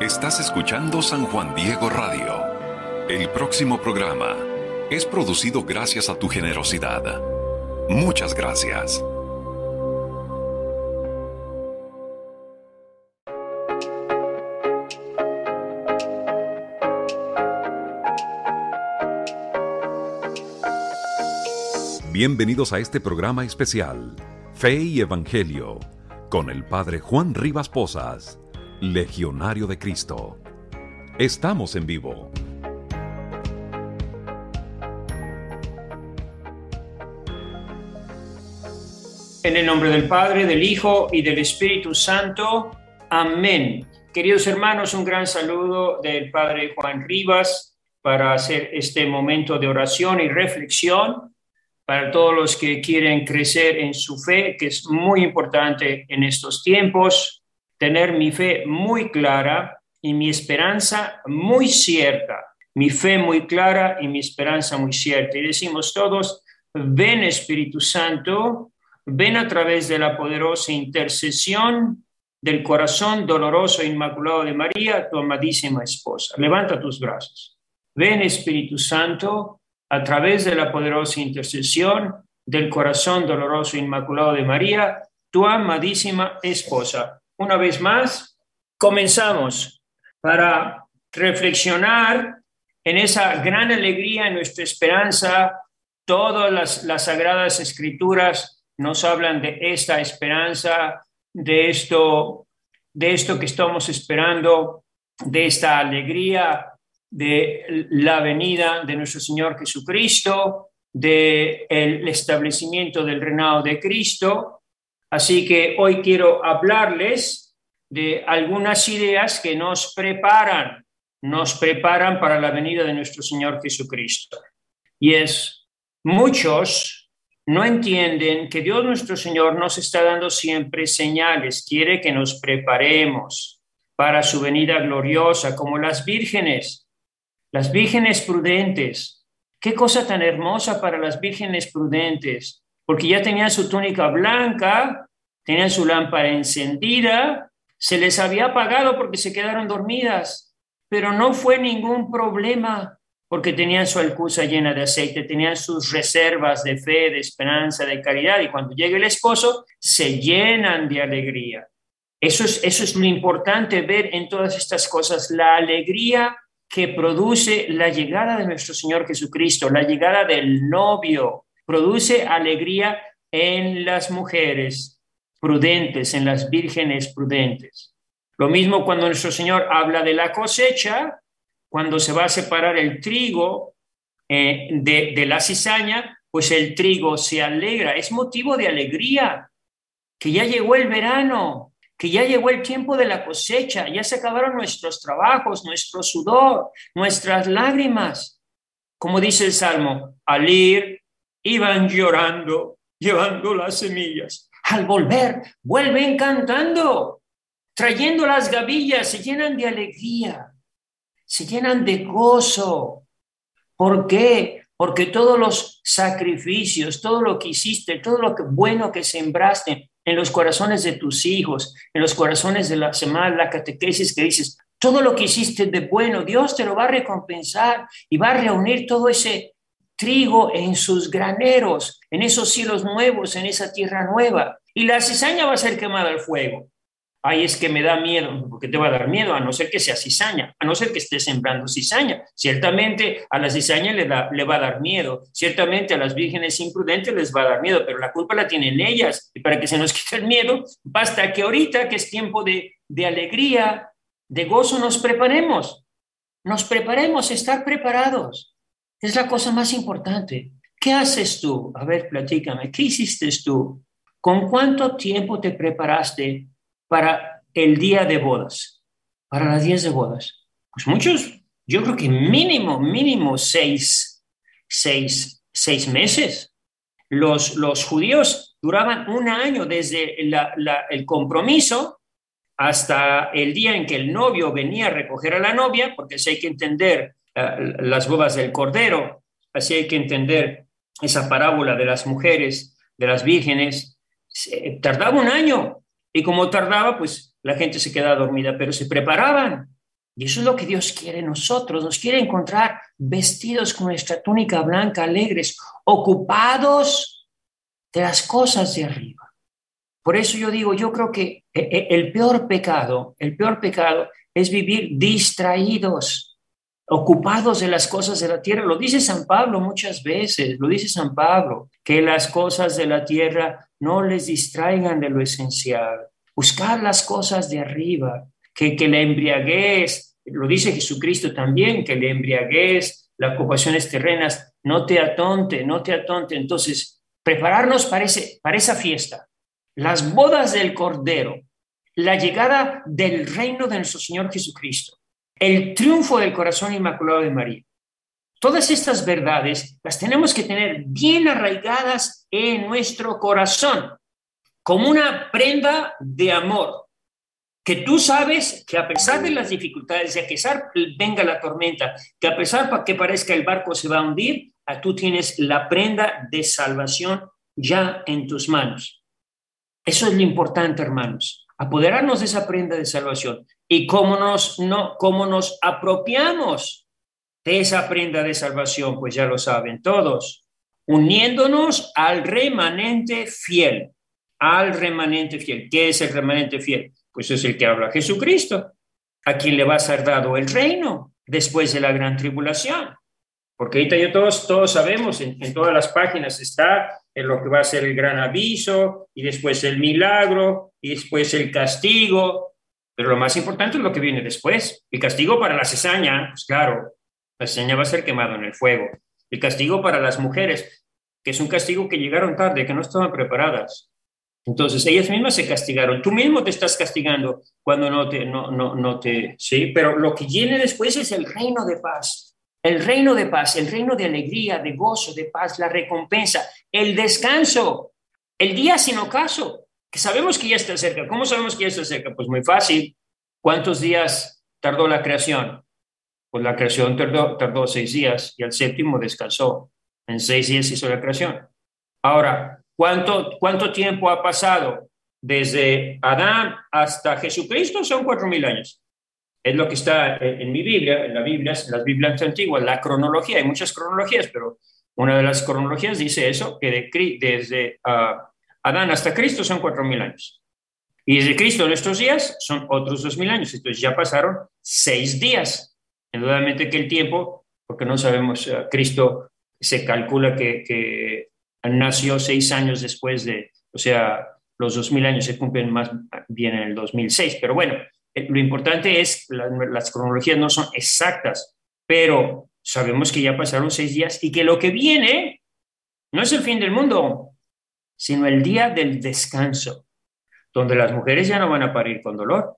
Estás escuchando San Juan Diego Radio. El próximo programa es producido gracias a tu generosidad. Muchas gracias. Bienvenidos a este programa especial, Fe y Evangelio, con el Padre Juan Rivas Posas, Legionario de Cristo. Estamos en vivo. En el nombre del Padre, del Hijo y del Espíritu Santo. Amén. Queridos hermanos, un gran saludo del Padre Juan Rivas para hacer este momento de oración y reflexión para todos los que quieren crecer en su fe, que es muy importante en estos tiempos, tener mi fe muy clara y mi esperanza muy cierta. Mi fe muy clara y mi esperanza muy cierta. Y decimos todos, ven Espíritu Santo, ven a través de la poderosa intercesión del corazón doloroso e inmaculado de María, tu amadísima esposa. Levanta tus brazos. Ven Espíritu Santo, a través de la poderosa intercesión del corazón doloroso e inmaculado de María, tu amadísima esposa. Una vez más, comenzamos para reflexionar en esa gran alegría, en nuestra esperanza. Todas las, sagradas escrituras nos hablan de esta esperanza, de esto, de esto que estamos esperando, de esta alegría de la venida de nuestro Señor Jesucristo, del el establecimiento del reinado de Cristo. Así que hoy quiero hablarles de algunas ideas que nos preparan, nos preparan para la venida de nuestro Señor Jesucristo. Y es, muchos no entienden que Dios nuestro Señor nos está dando siempre señales, quiere que nos preparemos para su venida gloriosa, como las vírgenes las vírgenes prudentes. Qué cosa tan hermosa para las vírgenes prudentes, porque ya tenían su túnica blanca, tenían su lámpara encendida, se les había apagado porque se quedaron dormidas, pero no fue ningún problema porque tenían su alcusa llena de aceite, tenían sus reservas de fe, de esperanza, de caridad, y cuando llega el esposo, se llenan de alegría. Eso es, eso es lo importante ver en todas estas cosas, la alegría que produce la llegada de nuestro Señor Jesucristo, la llegada del novio, produce alegría en las mujeres prudentes, en las vírgenes prudentes. Lo mismo cuando nuestro Señor habla de la cosecha, cuando se va a separar el trigo eh, de, de la cizaña, pues el trigo se alegra, es motivo de alegría, que ya llegó el verano, que ya llegó el tiempo de la cosecha, ya se acabaron nuestros trabajos, nuestro sudor, nuestras lágrimas. Como dice el Salmo, al ir iban llorando, llevando las semillas. Al volver, vuelven cantando, trayendo las gavillas, se llenan de alegría, se llenan de gozo. ¿Por qué? Porque todos los sacrificios, todo lo que hiciste, todo lo que bueno que sembraste, en los corazones de tus hijos, en los corazones de la semana, la catequesis que dices, todo lo que hiciste de bueno, Dios te lo va a recompensar y va a reunir todo ese trigo en sus graneros, en esos cielos nuevos, en esa tierra nueva. Y la cizaña va a ser quemada al fuego. Ay, es que me da miedo, porque te va a dar miedo, a no ser que sea cizaña, a no ser que estés sembrando cizaña. Ciertamente a la cizaña le, da, le va a dar miedo, ciertamente a las vírgenes imprudentes les va a dar miedo, pero la culpa la tienen ellas. Y para que se nos quite el miedo, basta que ahorita, que es tiempo de, de alegría, de gozo, nos preparemos. Nos preparemos, estar preparados. Es la cosa más importante. ¿Qué haces tú? A ver, platícame, ¿qué hiciste tú? ¿Con cuánto tiempo te preparaste para el día de bodas, para las días de bodas? Pues muchos, yo creo que mínimo, mínimo seis, seis, seis meses. Los, los judíos duraban un año desde el compromiso hasta el día en que el novio venía a recoger a la novia, porque así hay que entender las bodas del Cordero, así hay que entender esa parábola de las mujeres, de las vírgenes. Tardaba un año y como tardaba, pues la gente se quedaba dormida, pero se preparaban. Y eso es lo que Dios quiere nosotros. Nos quiere encontrar vestidos con nuestra túnica blanca, alegres, ocupados de las cosas de arriba. Por eso yo digo, yo creo que eh, eh, el peor pecado, el peor pecado es vivir distraídos, ocupados de las cosas de la tierra. Lo dice San Pablo muchas veces, lo dice San Pablo, que las cosas de la tierra no les distraigan de lo esencial. Buscar las cosas de arriba, que, que la embriaguez, lo dice Jesucristo también, que le embriaguez, las ocupaciones terrenas, no te atonte, no te atonte. Entonces, prepararnos para, para esa fiesta, las bodas del Cordero, la llegada del reino de nuestro Señor Jesucristo, el triunfo del corazón inmaculado de María. Todas estas verdades las tenemos que tener bien arraigadas en nuestro corazón, como una prenda de amor, que tú sabes que a pesar de las dificultades, a pesar venga la tormenta, que a pesar de que parezca el barco se va a hundir, tú tienes la prenda de salvación ya en tus manos. Eso es lo importante, hermanos, apoderarnos de esa prenda de salvación. ¿Y cómo nos, no, cómo nos apropiamos de esa prenda de salvación? Pues ya lo saben todos, uniéndonos al remanente fiel, al remanente fiel. ¿Qué es el remanente fiel? pues es el que habla Jesucristo, a quien le va a ser dado el reino después de la gran tribulación. Porque ahorita ya todos, todos sabemos, en, todas las páginas está en lo que va a ser el gran aviso, y después el milagro, y después el castigo, pero lo más importante es lo que viene después. El castigo para la cesaña, pues claro, la cesaña va a ser quemado en el fuego. El castigo para las mujeres, que es un castigo que llegaron tarde, que no estaban preparadas. Entonces, ellas mismas se castigaron. Tú mismo te estás castigando cuando no te, no, no, no te, sí, pero lo que viene después es el reino de paz. El reino de paz, el reino de alegría, de gozo, de paz, la recompensa, el descanso, el día sin ocaso, que sabemos que ya está cerca. ¿Cómo sabemos que ya está cerca? Pues muy fácil. ¿Cuántos días tardó la creación? Pues la creación tardó, tardó seis días y al séptimo descansó. En seis días hizo la creación. Ahora, ¿Cuánto, ¿Cuánto tiempo ha pasado desde Adán hasta Jesucristo? Son cuatro mil años. Es lo que está en, mi Biblia, en la Biblia, en las Biblias antiguas, la cronología. Hay muchas cronologías, pero una de las cronologías dice eso, que desde ah, Adán hasta Cristo son cuatro mil años. Y desde Cristo en estos días son otros dos mil años. Entonces ya pasaron seis días. Indudablemente que el tiempo, porque no sabemos, ah, Cristo se calcula que, nació seis años después de, o sea, los dos mil años se cumplen más bien en el 2006, pero bueno, eh, lo importante es, las cronologías no son exactas, pero sabemos que ya pasaron seis días y que lo que viene no es el fin del mundo, sino el día del descanso, donde las mujeres ya no van a parir con dolor.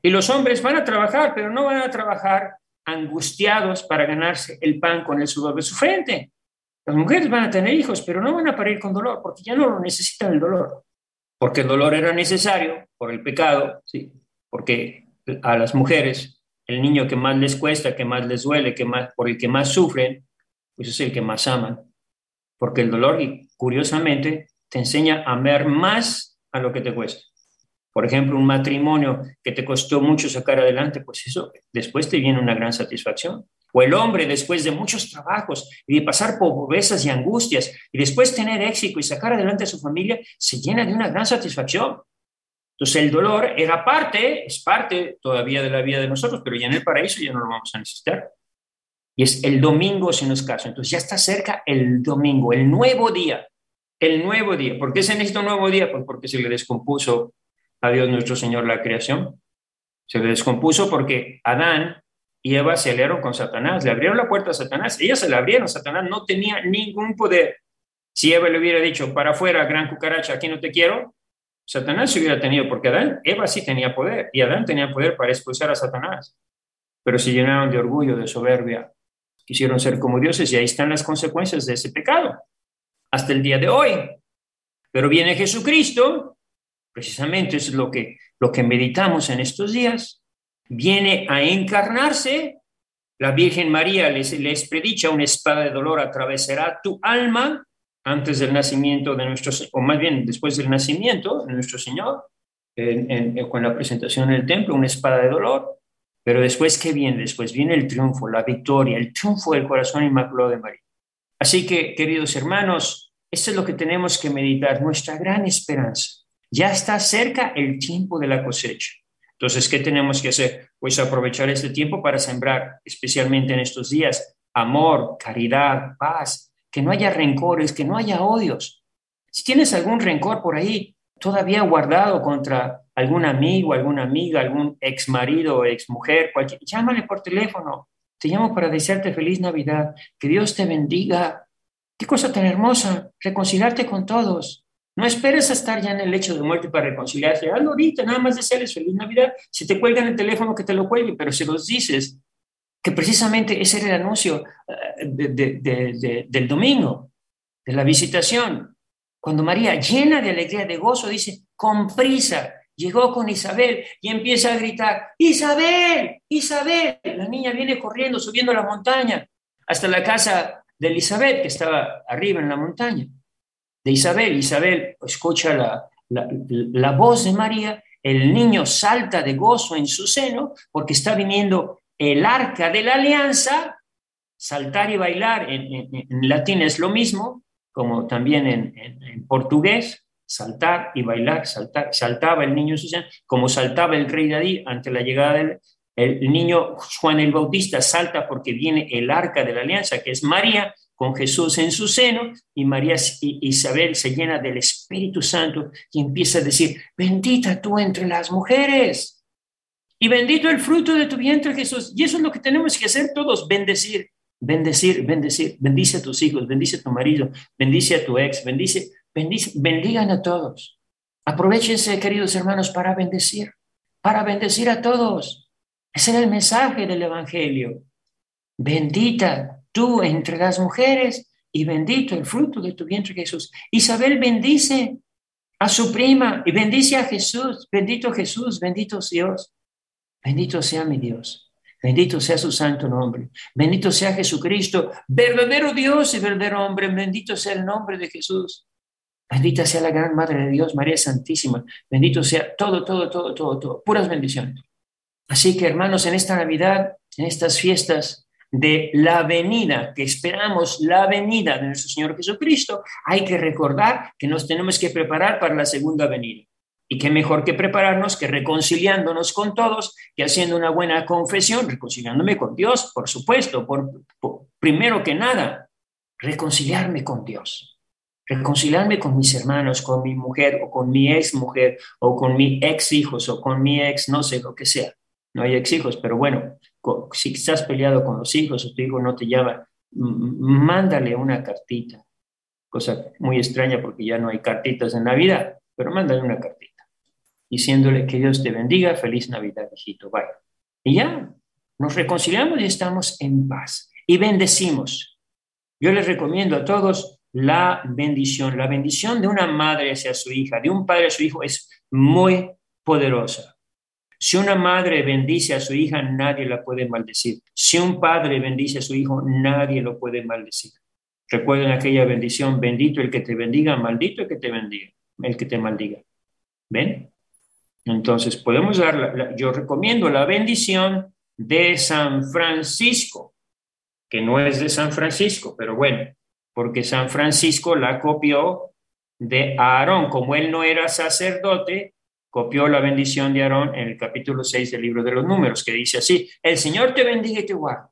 Y los hombres van a trabajar, pero no van a trabajar angustiados para ganarse el pan con el sudor de su frente. Las mujeres van a tener hijos, pero no van a parir con dolor, porque ya no lo necesitan el dolor. Porque el dolor era necesario por el pecado, ¿sí? porque a las mujeres el niño que más les cuesta, que más les duele, que más, por el que más sufren, pues es el que más aman. Porque el dolor, curiosamente, te enseña a amar más a lo que te cuesta. Por ejemplo, un matrimonio que te costó mucho sacar adelante, pues eso después te viene una gran satisfacción o el hombre después de muchos trabajos y de pasar por pobrezas y angustias y después tener éxito y sacar adelante a su familia, se llena de una gran satisfacción. Entonces el dolor era parte, es parte todavía de la vida de nosotros, pero ya en el paraíso ya no lo vamos a necesitar. Y es el domingo si no es caso. Entonces ya está cerca el domingo, el nuevo día, el nuevo día. ¿Por qué se necesita un nuevo día? Pues porque se le descompuso a Dios nuestro Señor la creación. Se le descompuso porque Adán y Eva se aliaron con Satanás, le abrieron la puerta a Satanás, ellas se la abrieron, Satanás no tenía ningún poder. Si Eva le hubiera dicho, para afuera, gran cucaracha, aquí no te quiero, Satanás se hubiera tenido, porque Adán, Eva sí tenía poder, y Adán tenía poder para expulsar a Satanás, pero se llenaron de orgullo, de soberbia, quisieron ser como dioses, y ahí están las consecuencias de ese pecado, hasta el día de hoy. Pero viene Jesucristo, precisamente es lo que, lo que meditamos en estos días, viene a encarnarse, la Virgen María les, predicha una espada de dolor atravesará tu alma antes del nacimiento de nuestro, o más bien después del nacimiento de nuestro Señor, con la presentación en el templo, una espada de dolor. Pero después, ¿qué viene? Después viene el triunfo, la victoria, el triunfo del corazón inmaculado de María. Así que, queridos hermanos, esto es lo que tenemos que meditar, nuestra gran esperanza. Ya está cerca el tiempo de la cosecha. Entonces, ¿qué tenemos que hacer? Pues aprovechar este tiempo para sembrar, especialmente en estos días, amor, caridad, paz, que no haya rencores, que no haya odios. Si tienes algún rencor por ahí todavía guardado contra algún amigo, alguna amiga, algún ex marido ex mujer, cualquier, llámale por teléfono. Te llamo para desearte feliz Navidad, que Dios te bendiga. Qué cosa tan hermosa, reconciliarte con todos. No esperes a estar ya en el lecho de muerte para reconciliarte. Hazlo ahorita, nada más desearles feliz Navidad. Si te cuelgan el teléfono, que te lo cuelguen, pero si los dices, que precisamente ese era el anuncio eh, del domingo, de la visitación. Cuando María, llena de alegría, de gozo, dice, con prisa, llegó con Isabel y empieza a gritar, Isabel, Isabel. La niña viene corriendo, subiendo la montaña, hasta la casa de Isabel, que estaba arriba en la montaña de Isabel. Isabel escucha la, la, voz de María, el niño salta de gozo en su seno porque está viniendo el arca de la alianza. Saltar y bailar en, latín es lo mismo, como también en, portugués, saltar y bailar, saltar, saltaba el niño en su seno, como saltaba el rey David ante la llegada del el niño Juan el Bautista, salta porque viene el arca de la alianza, que es María, con Jesús en su seno y María Isabel se llena del Espíritu Santo y empieza a decir, bendita tú entre las mujeres y bendito el fruto de tu vientre Jesús. Y eso es lo que tenemos que hacer todos, bendecir, bendecir, bendecir. Bendice a tus hijos, bendice a tu marido, bendice a tu ex, bendice, bendice, bendigan a todos. Aprovechense, queridos hermanos, para bendecir, para bendecir a todos. Ese era el mensaje del Evangelio. Bendita tú entre las mujeres y bendito el fruto de tu vientre Jesús. Isabel bendice a su prima y bendice a Jesús. Bendito Jesús, bendito Dios. Bendito sea mi Dios. Bendito sea su santo nombre. Bendito sea Jesucristo, verdadero Dios y verdadero hombre. Bendito sea el nombre de Jesús. Bendita sea la gran Madre de Dios, María Santísima. Bendito sea todo, todo, todo, todo, todo. Puras bendiciones. Así que hermanos, en esta Navidad, en estas fiestas, de la venida, que esperamos la venida de nuestro Señor Jesucristo, hay que recordar que nos tenemos que preparar para la segunda venida. Y qué mejor que prepararnos que reconciliándonos con todos, que haciendo una buena confesión, reconciliándome con Dios, por supuesto, por, primero que nada, reconciliarme con Dios, reconciliarme con mis hermanos, con mi mujer o con mi ex mujer o con mi ex hijos o con mi ex, no sé lo que sea. No hay ex hijos, pero bueno, si estás peleado con los hijos o tu hijo no te llama, mándale una cartita. Cosa muy extraña porque ya no hay cartitas en Navidad, pero mándale una cartita diciéndole que Dios te bendiga, feliz Navidad, hijito, bye. Y ya, nos reconciliamos y estamos en paz y bendecimos. Yo les recomiendo a todos la bendición. La bendición de una madre hacia su hija, de un padre a su hijo es muy poderosa. Si una madre bendice a su hija, nadie la puede maldecir. Si un padre bendice a su hijo, nadie lo puede maldecir. Recuerden aquella bendición, bendito el que te bendiga, maldito el que te bendiga, el que te maldiga. ¿Ven? Entonces, podemos dar, yo recomiendo la bendición de San Francisco, que no es de San Francisco, pero bueno, porque San Francisco la copió de Aarón. Como él no era sacerdote, copió la bendición de Aarón en el capítulo 6 del libro de los números, que dice así, el Señor te bendiga y te guarde,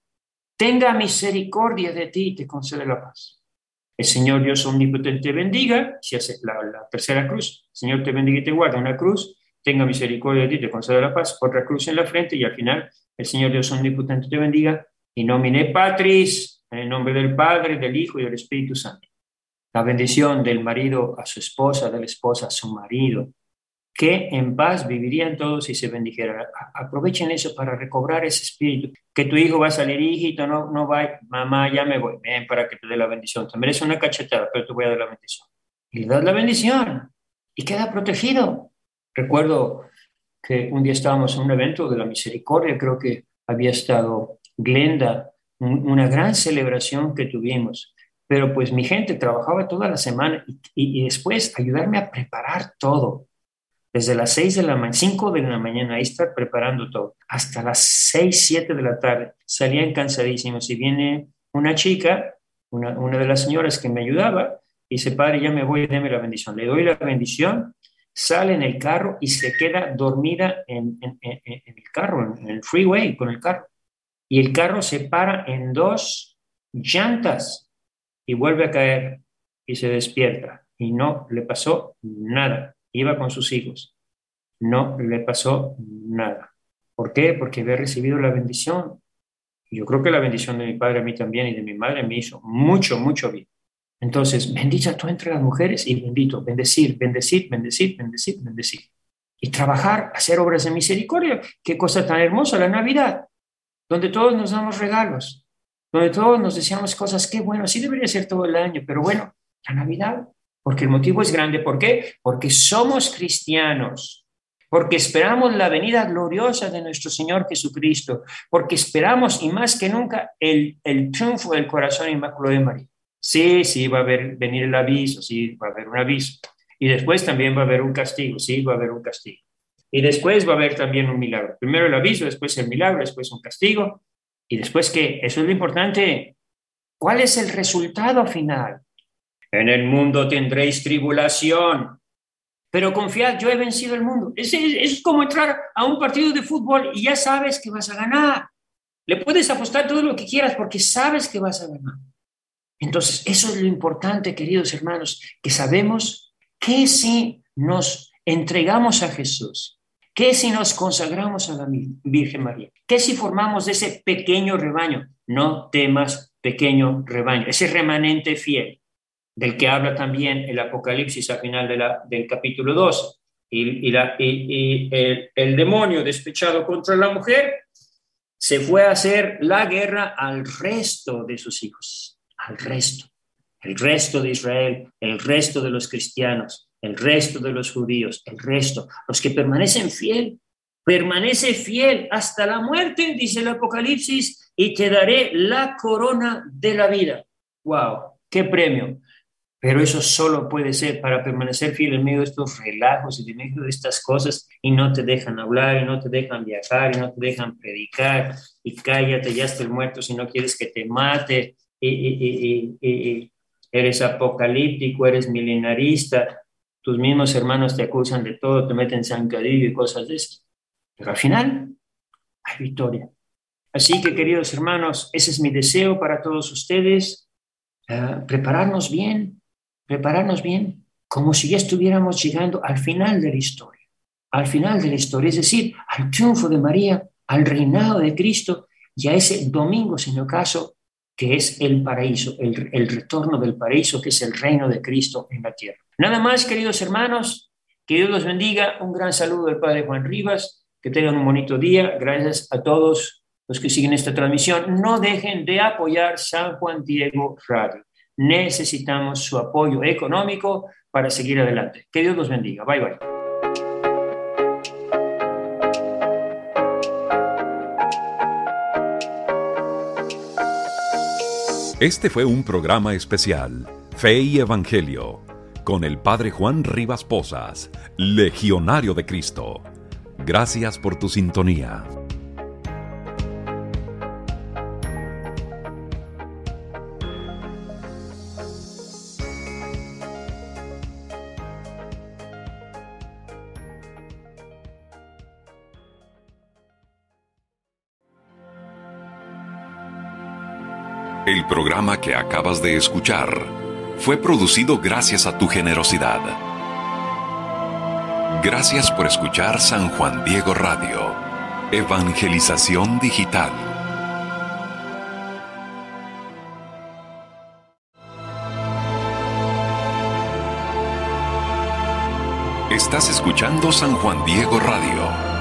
tenga misericordia de ti y te concede la paz. El Señor Dios omnipotente te bendiga, si hace la, tercera cruz, el Señor te bendiga y te guarda, una cruz, tenga misericordia de ti y te concede la paz, otra cruz en la frente y al final el Señor Dios omnipotente te bendiga y nomine patris, en el nombre del Padre, del Hijo y del Espíritu Santo. La bendición del marido a su esposa, de la esposa a su marido, que en paz vivirían todos y se bendijeran. Aprovechen eso para recobrar ese espíritu. Que tu hijo va a salir, hijito, no, no va, mamá, ya me voy, ven para que te dé la bendición. Te merece una cachetada, pero te voy a dar la bendición. Y le das la bendición y queda protegido. Recuerdo que un día estábamos en un evento de la misericordia, creo que había estado Glenda, una gran celebración que tuvimos. Pero pues mi gente trabajaba toda la semana y después ayudarme a preparar todo desde las 6 de la mañana, 5 de la mañana, ahí estar preparando todo, hasta las 6, 7 de la tarde. Salían cansadísimos y viene una chica, una, una de las señoras que me ayudaba, y dice, padre, ya me voy, déme la bendición. Le doy la bendición, sale en el carro y se queda dormida en, en, el carro, en el freeway con el carro. Y el carro se para en dos llantas y vuelve a caer y se despierta. Y no le pasó nada. Iba con sus hijos. No le pasó nada. ¿Por qué? Porque había recibido la bendición. Yo creo que la bendición de mi padre a mí también y de mi madre me hizo mucho, mucho bien. Entonces, bendita tú entre las mujeres y bendito, bendecir, bendecir, bendecir, bendecir, bendecir. Y trabajar, hacer obras de misericordia. Qué cosa tan hermosa la Navidad, donde todos nos damos regalos, donde todos nos deseamos cosas. Qué bueno, así debería ser todo el año, pero bueno, la Navidad, porque el motivo es grande. ¿Por qué? Porque somos cristianos, porque esperamos la venida gloriosa de nuestro Señor Jesucristo, porque esperamos y más que nunca el, el triunfo del corazón inmaculado de María. Sí, sí, va a haber, venir el aviso, sí, va a haber un aviso. Y después también va a haber un castigo, sí, va a haber un castigo. Y después va a haber también un milagro. Primero el aviso, después el milagro, después un castigo. Y después qué, eso es lo importante. ¿Cuál es el resultado final? En el mundo tendréis tribulación, pero confiad, yo he vencido el mundo. Es, es, como entrar a un partido de fútbol y ya sabes que vas a ganar. Le puedes apostar todo lo que quieras porque sabes que vas a ganar. Entonces, eso es lo importante, queridos hermanos, que sabemos que si nos entregamos a Jesús, que si nos consagramos a la Virgen María, que si formamos ese pequeño rebaño, no temas pequeño rebaño, ese remanente fiel del que habla también el Apocalipsis al final del capítulo 12. Y, la, y el, el demonio despechado contra la mujer se fue a hacer la guerra al resto de sus hijos al resto, el resto de Israel, el resto de los cristianos, el resto de los judíos, el resto, los que permanecen fiel, permanece fiel hasta la muerte, dice el Apocalipsis, y te daré la corona de la vida. ¡Wow! ¡Qué premio! Pero eso solo puede ser para permanecer fiel en medio de estos relajos y en medio de estas cosas y no te dejan hablar y no te dejan viajar y no te dejan predicar y cállate, ya está el muerto si no quieres que te mate y, eres apocalíptico, eres milenarista, tus mismos hermanos te acusan de todo, te meten zancadillo y cosas de eso. Pero al final hay victoria. Así que, queridos hermanos, ese es mi deseo para todos ustedes, ah, prepararnos bien, prepararnos bien, como si ya estuviéramos llegando al final de la historia, al final de la historia, es decir, al triunfo de María, al reinado de Cristo y a ese domingo, sin caso, que es el paraíso, el, retorno del paraíso, que es el reino de Cristo en la tierra. Nada más, queridos hermanos, que Dios los bendiga. Un gran saludo del Padre Juan Rivas. Que tengan un bonito día. Gracias a todos los que siguen esta transmisión. No dejen de apoyar San Juan Diego Radio. Necesitamos su apoyo económico para seguir adelante. Que Dios los bendiga. Bye bye. Este fue un programa especial, Fe y Evangelio, con el Padre Juan Rivas Posas, Legionario de Cristo. Gracias por tu sintonía. El programa que acabas de escuchar fue producido gracias a tu generosidad. Gracias por escuchar San Juan Diego Radio, Evangelización Digital. Estás escuchando San Juan Diego Radio